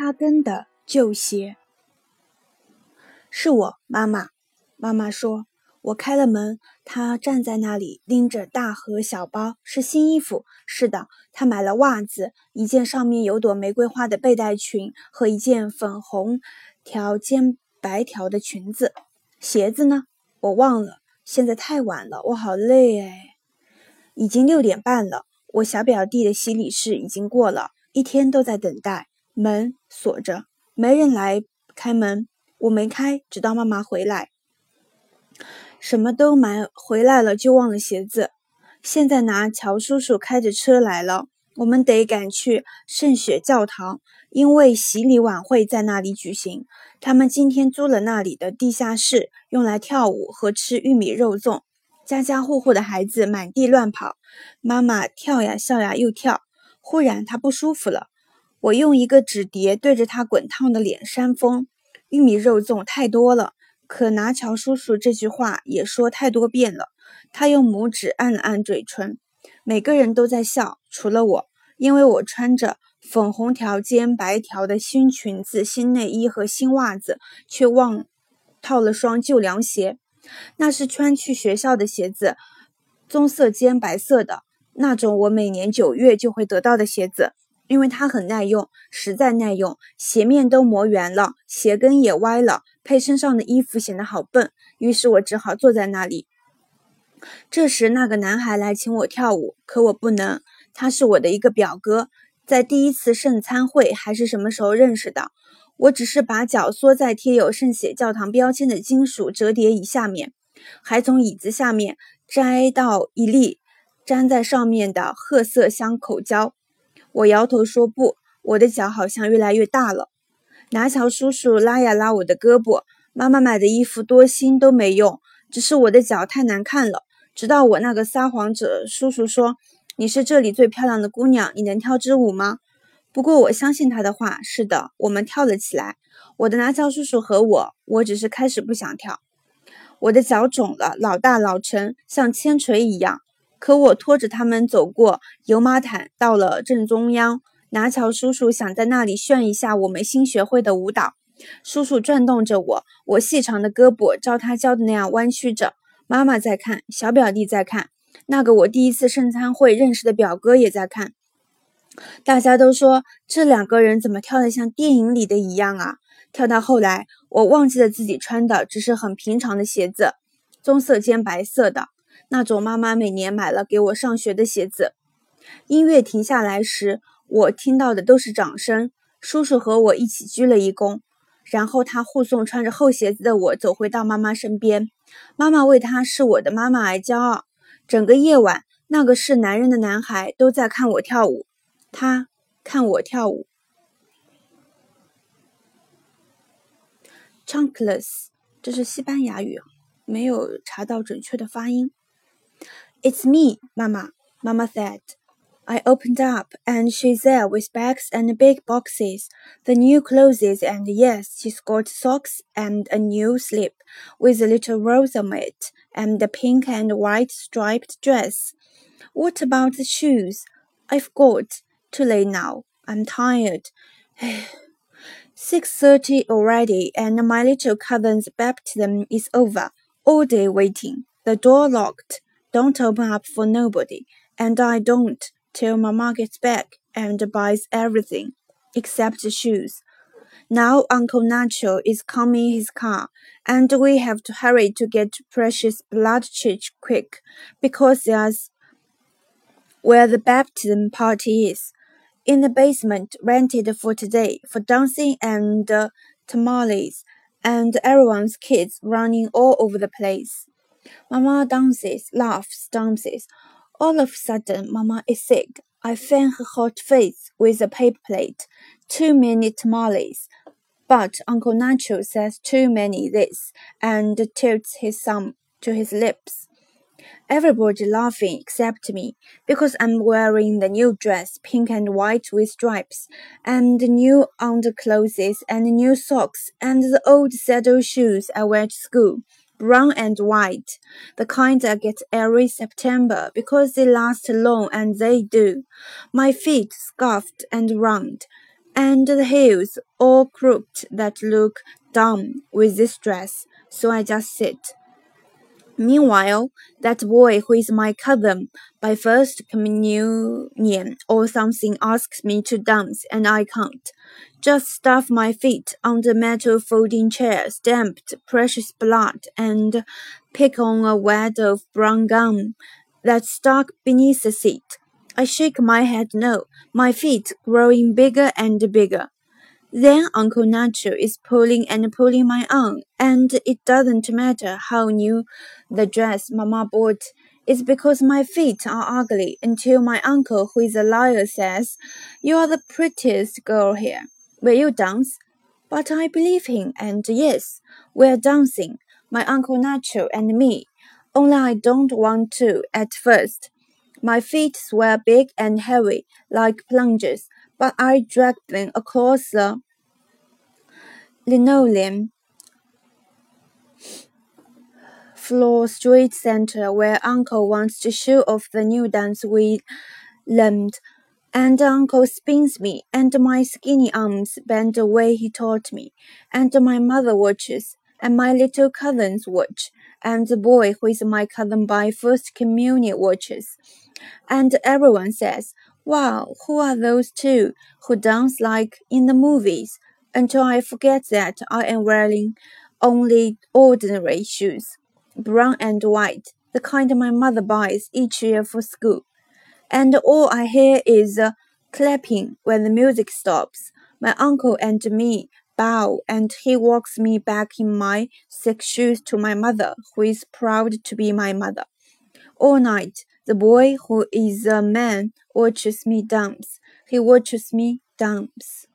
他跟的旧鞋。是我，妈妈。妈妈说。我开了门，她站在那里，拎着大盒小包，是新衣服。是的，她买了袜子，一件上面有朵玫瑰花的背带裙和一件粉红条肩白条的裙子。鞋子呢？我忘了。现在太晚了，我好累哎。已经六点半了。我小表弟的洗礼式已经过了，一天都在等待。门锁着，没人来开门。我没开，直到妈妈回来。什么都买回来了，就忘了鞋子。现在拿乔叔叔开着车来了，我们得赶去圣雪教堂，因为洗礼晚会在那里举行。他们今天租了那里的地下室，用来跳舞和吃玉米肉粽。家家户户的孩子满地乱跑，妈妈跳呀笑呀又跳。忽然她不舒服了，我用一个纸碟对着他滚烫的脸扇风。玉米肉粽太多了。可拿乔叔叔这句话也说太多遍了。他用拇指按了按嘴唇。每个人都在笑，除了我，因为我穿着粉红条肩白条的新裙子、新内衣和新袜子，却忘套了双旧凉鞋。那是穿去学校的鞋子，棕色肩白色的那种，我每年九月就会得到的鞋子，因为它很耐用，实在耐用。鞋面都磨圆了，鞋跟也歪了。配身上的衣服显得好笨，于是我只好坐在那里。这时，那个男孩来请我跳舞，可我不能。他是我的一个表哥，在第一次圣餐会还是什么时候认识的。我只是把脚缩在贴有圣血教堂标签的金属折叠椅下面，还从椅子下面摘到一粒粘在上面的褐色香口胶。我摇头说不，我的脚好像越来越大了。拿乔叔叔拉呀拉我的胳膊，妈妈买的衣服多新都没用，只是我的脚太难看了。直到我那个撒谎者叔叔说：“你是这里最漂亮的姑娘，你能跳支舞吗？”不过我相信他的话。是的，我们跳了起来。我的拿乔叔叔和我，我只是开始不想跳。我的脚肿了，老大老沉，像铅锤一样。可我拖着他们走过油麻毯，到了正中央。拿乔叔叔想在那里炫一下我们新学会的舞蹈。叔叔转动着我，我细长的胳膊照他教的那样弯曲着。妈妈在看，小表弟在看，那个我第一次圣餐会认识的表哥也在看。大家都说这两个人怎么跳得像电影里的一样啊！跳到后来，我忘记了自己穿的只是很平常的鞋子，棕色兼白色的那种，妈妈每年买了给我上学的鞋子。音乐停下来时。我听到的都是掌声。叔叔和我一起鞠了一躬，然后他护送穿着厚鞋子的我走回到妈妈身边。妈妈为他是我的妈妈而骄傲。整个夜晚，那个是男人的男孩都在看我跳舞。他看我跳舞。Chunkless，这是西班牙语，没有查到准确的发音。It's me, Mama, Mama said. I opened up, and she's there with bags and big boxes, the new clothes, and yes, she's got socks and a new slip with a little rose on it, and a pink and white striped dress. What about the shoes? I've got to lay now. I'm tired. Six thirty already, and my little cousin's baptism is over. All day waiting. The door locked. Don't open up for nobody. And I don't till Mama gets back and buys everything except shoes. Now Uncle Nacho is coming his car, and we have to hurry to get Precious Blood Church quick, because there's where the baptism party is, in the basement rented for today for dancing and uh, tamales, and everyone's kids running all over the place. Mama dances, laughs, dances. All of a sudden, Mama is sick. I fan her hot face with a paper plate. Too many tamales. But Uncle Nacho says too many this and tilts his thumb to his lips. Everybody laughing except me because I'm wearing the new dress, pink and white with stripes, and new underclothes and new socks and the old saddle shoes I wear to school brown and white, the kind I get every September because they last long and they do. My feet scuffed and round, and the heels all crooked that look dumb with this dress, so I just sit. Meanwhile, that boy who is my cousin by first communion or something asks me to dance, and I can't. Just stuff my feet on the metal folding chair, stamped precious blood, and pick on a wad of brown gum that's stuck beneath the seat. I shake my head no, my feet growing bigger and bigger. Then Uncle Nacho is pulling and pulling my arm, and it doesn't matter how new the dress Mama bought. It's because my feet are ugly until my uncle, who is a liar, says, You are the prettiest girl here. Will you dance? But I believe him, and yes, we're dancing, my Uncle Nacho and me. Only I don't want to at first. My feet swell big and heavy, like plungers but I dragged them across the linoleum floor street center where Uncle wants to show off the new dance we learned. And Uncle spins me, and my skinny arms bend the way he taught me, and my mother watches, and my little cousins watch, and the boy who is my cousin by first communion watches. And everyone says, Wow, who are those two who dance like in the movies? Until I forget that I am wearing only ordinary shoes, brown and white, the kind my mother buys each year for school. And all I hear is uh, clapping when the music stops. My uncle and me bow, and he walks me back in my thick shoes to my mother, who is proud to be my mother. All night, the boy who is a man watches me dance. He watches me dance.